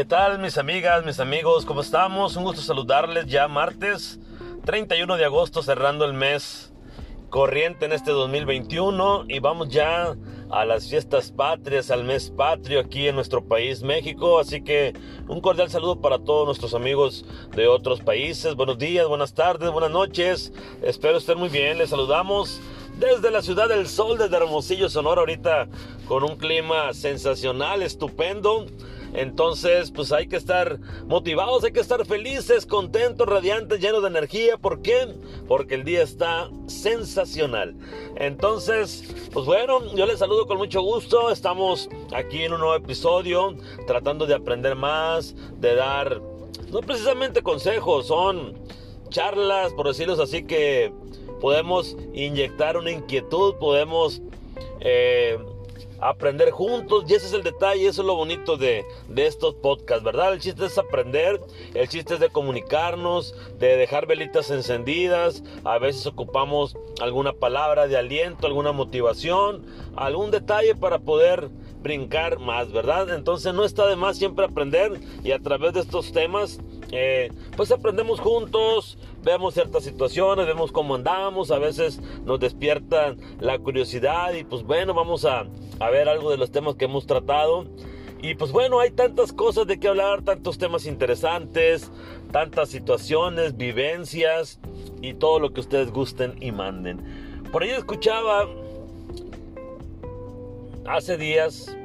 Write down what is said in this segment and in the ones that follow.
¿Qué tal mis amigas, mis amigos? ¿Cómo estamos? Un gusto saludarles ya martes 31 de agosto cerrando el mes corriente en este 2021 y vamos ya a las fiestas patrias, al mes patrio aquí en nuestro país México. Así que un cordial saludo para todos nuestros amigos de otros países. Buenos días, buenas tardes, buenas noches. Espero estén muy bien. Les saludamos desde la ciudad del sol, desde Hermosillo, Sonora, ahorita con un clima sensacional, estupendo. Entonces, pues hay que estar motivados, hay que estar felices, contentos, radiantes, llenos de energía. ¿Por qué? Porque el día está sensacional. Entonces, pues bueno, yo les saludo con mucho gusto. Estamos aquí en un nuevo episodio, tratando de aprender más, de dar, no precisamente consejos, son charlas, por decirlo así, que podemos inyectar una inquietud, podemos... Eh, aprender juntos y ese es el detalle, eso es lo bonito de, de, estos podcasts, ¿verdad? El chiste es aprender, el chiste es de comunicarnos, de dejar velitas encendidas, a veces ocupamos alguna palabra de aliento, alguna motivación, algún detalle para poder brincar más, ¿verdad? Entonces no está de más siempre aprender y a través de estos temas eh, pues aprendemos juntos, vemos ciertas situaciones, vemos cómo andamos, a veces nos despierta la curiosidad y pues bueno, vamos a, a ver algo de los temas que hemos tratado. Y pues bueno, hay tantas cosas de qué hablar, tantos temas interesantes, tantas situaciones, vivencias y todo lo que ustedes gusten y manden. Por ahí escuchaba hace días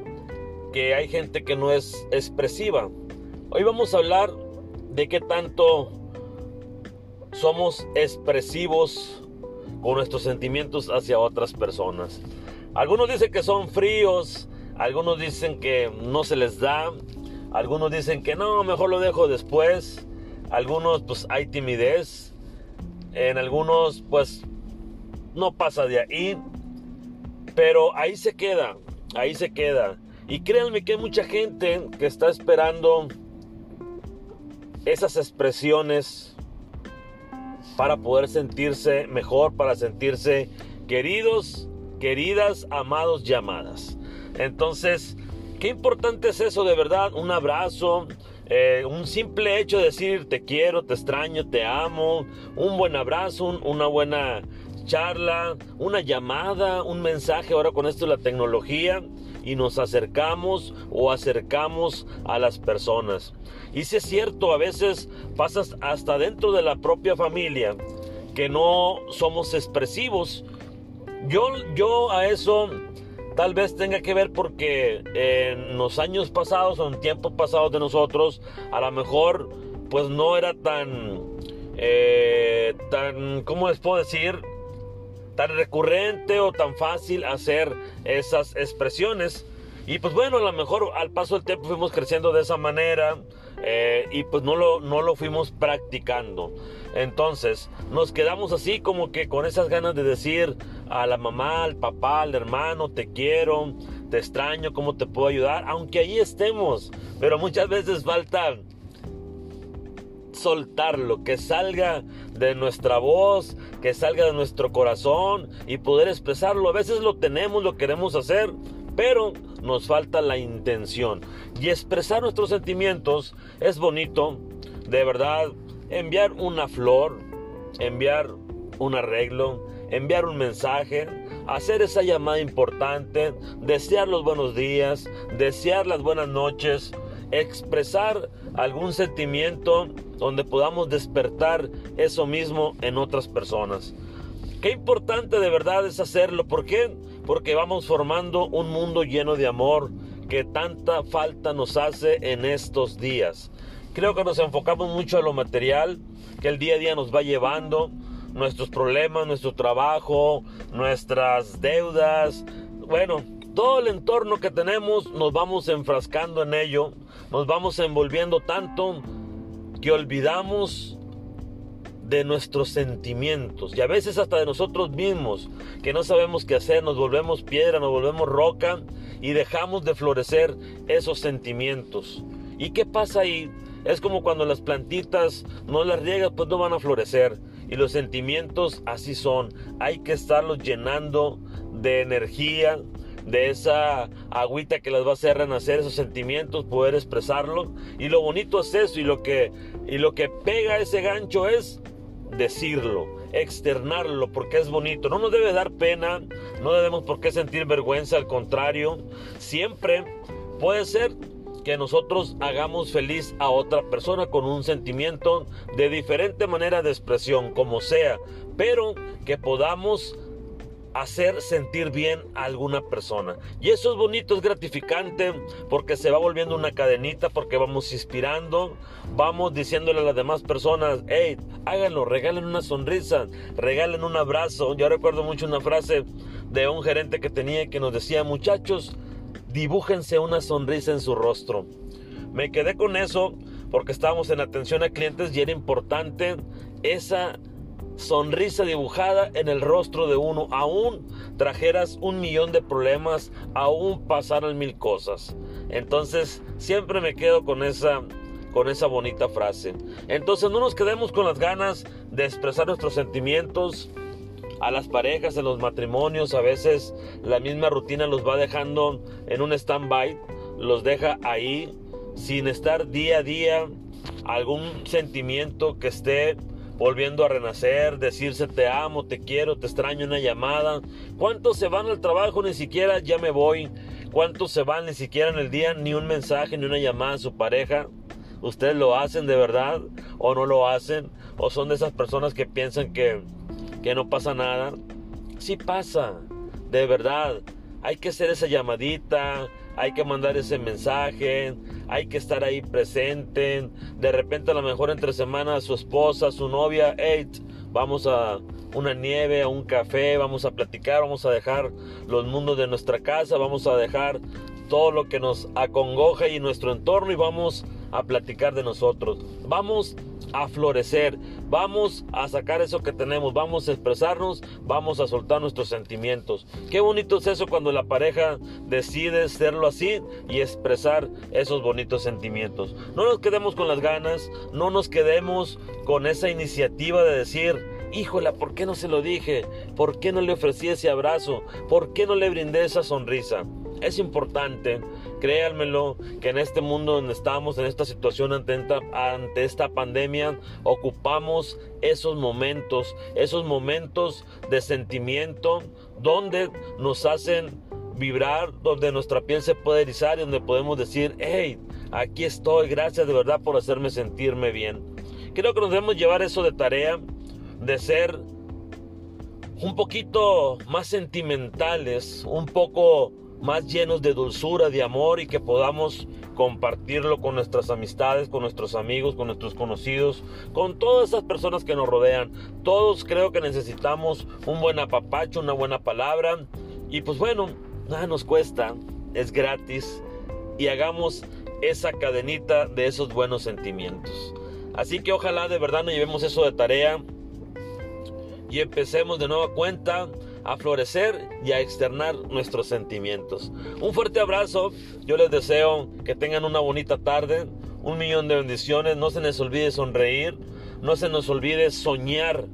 que hay gente que no es expresiva. Hoy vamos a hablar de qué tanto somos expresivos con nuestros sentimientos hacia otras personas. Algunos dicen que son fríos, algunos dicen que no se les da, algunos dicen que no, mejor lo dejo después, algunos pues hay timidez, en algunos pues no pasa de ahí, pero ahí se queda, ahí se queda. Y créanme que hay mucha gente que está esperando esas expresiones para poder sentirse mejor, para sentirse queridos, queridas, amados, llamadas. Entonces, qué importante es eso de verdad, un abrazo, eh, un simple hecho de decir te quiero, te extraño, te amo, un buen abrazo, una buena charla, una llamada, un mensaje ahora con esto la tecnología y nos acercamos o acercamos a las personas. Y si es cierto, a veces pasas hasta dentro de la propia familia que no somos expresivos. Yo, yo a eso tal vez tenga que ver porque en los años pasados o en tiempos pasados de nosotros, a lo mejor pues no era tan, eh, tan, ¿cómo les puedo decir? Tan recurrente o tan fácil hacer esas expresiones. Y pues bueno, a lo mejor al paso del tiempo fuimos creciendo de esa manera eh, y pues no lo, no lo fuimos practicando. Entonces nos quedamos así como que con esas ganas de decir a la mamá, al papá, al hermano, te quiero, te extraño, cómo te puedo ayudar, aunque ahí estemos. Pero muchas veces falta soltarlo, que salga de nuestra voz, que salga de nuestro corazón y poder expresarlo. A veces lo tenemos, lo queremos hacer, pero nos falta la intención. Y expresar nuestros sentimientos es bonito, de verdad, enviar una flor, enviar un arreglo, enviar un mensaje, hacer esa llamada importante, desear los buenos días, desear las buenas noches, expresar algún sentimiento donde podamos despertar eso mismo en otras personas. Qué importante de verdad es hacerlo. ¿Por qué? Porque vamos formando un mundo lleno de amor que tanta falta nos hace en estos días. Creo que nos enfocamos mucho a lo material, que el día a día nos va llevando, nuestros problemas, nuestro trabajo, nuestras deudas, bueno, todo el entorno que tenemos nos vamos enfrascando en ello, nos vamos envolviendo tanto que olvidamos de nuestros sentimientos y a veces hasta de nosotros mismos, que no sabemos qué hacer, nos volvemos piedra, nos volvemos roca y dejamos de florecer esos sentimientos. ¿Y qué pasa ahí? Es como cuando las plantitas no las riegas, pues no van a florecer. Y los sentimientos así son. Hay que estarlos llenando de energía, de esa agüita que las va a hacer renacer esos sentimientos, poder expresarlo. Y lo bonito es eso, y lo que, y lo que pega ese gancho es decirlo, externarlo, porque es bonito. No nos debe dar pena, no debemos por qué sentir vergüenza, al contrario, siempre puede ser que nosotros hagamos feliz a otra persona con un sentimiento de diferente manera de expresión, como sea, pero que podamos hacer sentir bien a alguna persona. Y eso es bonito, es gratificante, porque se va volviendo una cadenita, porque vamos inspirando, vamos diciéndole a las demás personas, hey, háganlo, regalen una sonrisa, regalen un abrazo. Yo recuerdo mucho una frase de un gerente que tenía que nos decía, muchachos, dibújense una sonrisa en su rostro. Me quedé con eso porque estábamos en atención a clientes y era importante esa sonrisa dibujada en el rostro de uno, aún trajeras un millón de problemas, aún pasaran mil cosas. Entonces, siempre me quedo con esa con esa bonita frase. Entonces, no nos quedemos con las ganas de expresar nuestros sentimientos a las parejas en los matrimonios, a veces la misma rutina los va dejando en un stand-by, los deja ahí sin estar día a día algún sentimiento que esté volviendo a renacer, decirse te amo, te quiero, te extraño, una llamada. ¿Cuántos se van al trabajo ni siquiera ya me voy? ¿Cuántos se van ni siquiera en el día ni un mensaje ni una llamada a su pareja? ¿Ustedes lo hacen de verdad o no lo hacen? ¿O son de esas personas que piensan que, que no pasa nada? Sí pasa, de verdad. Hay que hacer esa llamadita, hay que mandar ese mensaje, hay que estar ahí presente. De repente a lo mejor entre semana su esposa, su novia, hey, vamos a una nieve, a un café, vamos a platicar, vamos a dejar los mundos de nuestra casa, vamos a dejar todo lo que nos acongoja y nuestro entorno y vamos a platicar de nosotros. Vamos a florecer, vamos a sacar eso que tenemos, vamos a expresarnos, vamos a soltar nuestros sentimientos. Qué bonito es eso cuando la pareja decide serlo así y expresar esos bonitos sentimientos. No nos quedemos con las ganas, no nos quedemos con esa iniciativa de decir, híjola, ¿por qué no se lo dije? ¿Por qué no le ofrecí ese abrazo? ¿Por qué no le brindé esa sonrisa? Es importante, créanmelo, que en este mundo donde estamos, en esta situación ante, ante esta pandemia, ocupamos esos momentos, esos momentos de sentimiento donde nos hacen vibrar, donde nuestra piel se puede erizar y donde podemos decir, hey, aquí estoy, gracias de verdad por hacerme sentirme bien. Creo que nos debemos llevar eso de tarea, de ser un poquito más sentimentales, un poco más llenos de dulzura, de amor y que podamos compartirlo con nuestras amistades, con nuestros amigos, con nuestros conocidos, con todas esas personas que nos rodean. Todos creo que necesitamos un buen apapacho, una buena palabra y pues bueno, nada nos cuesta, es gratis y hagamos esa cadenita de esos buenos sentimientos. Así que ojalá de verdad nos llevemos eso de tarea y empecemos de nueva cuenta a florecer y a externar nuestros sentimientos. Un fuerte abrazo, yo les deseo que tengan una bonita tarde, un millón de bendiciones, no se les olvide sonreír, no se nos olvide soñar,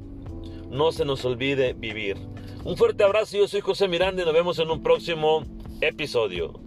no se nos olvide vivir. Un fuerte abrazo, yo soy José Miranda y nos vemos en un próximo episodio.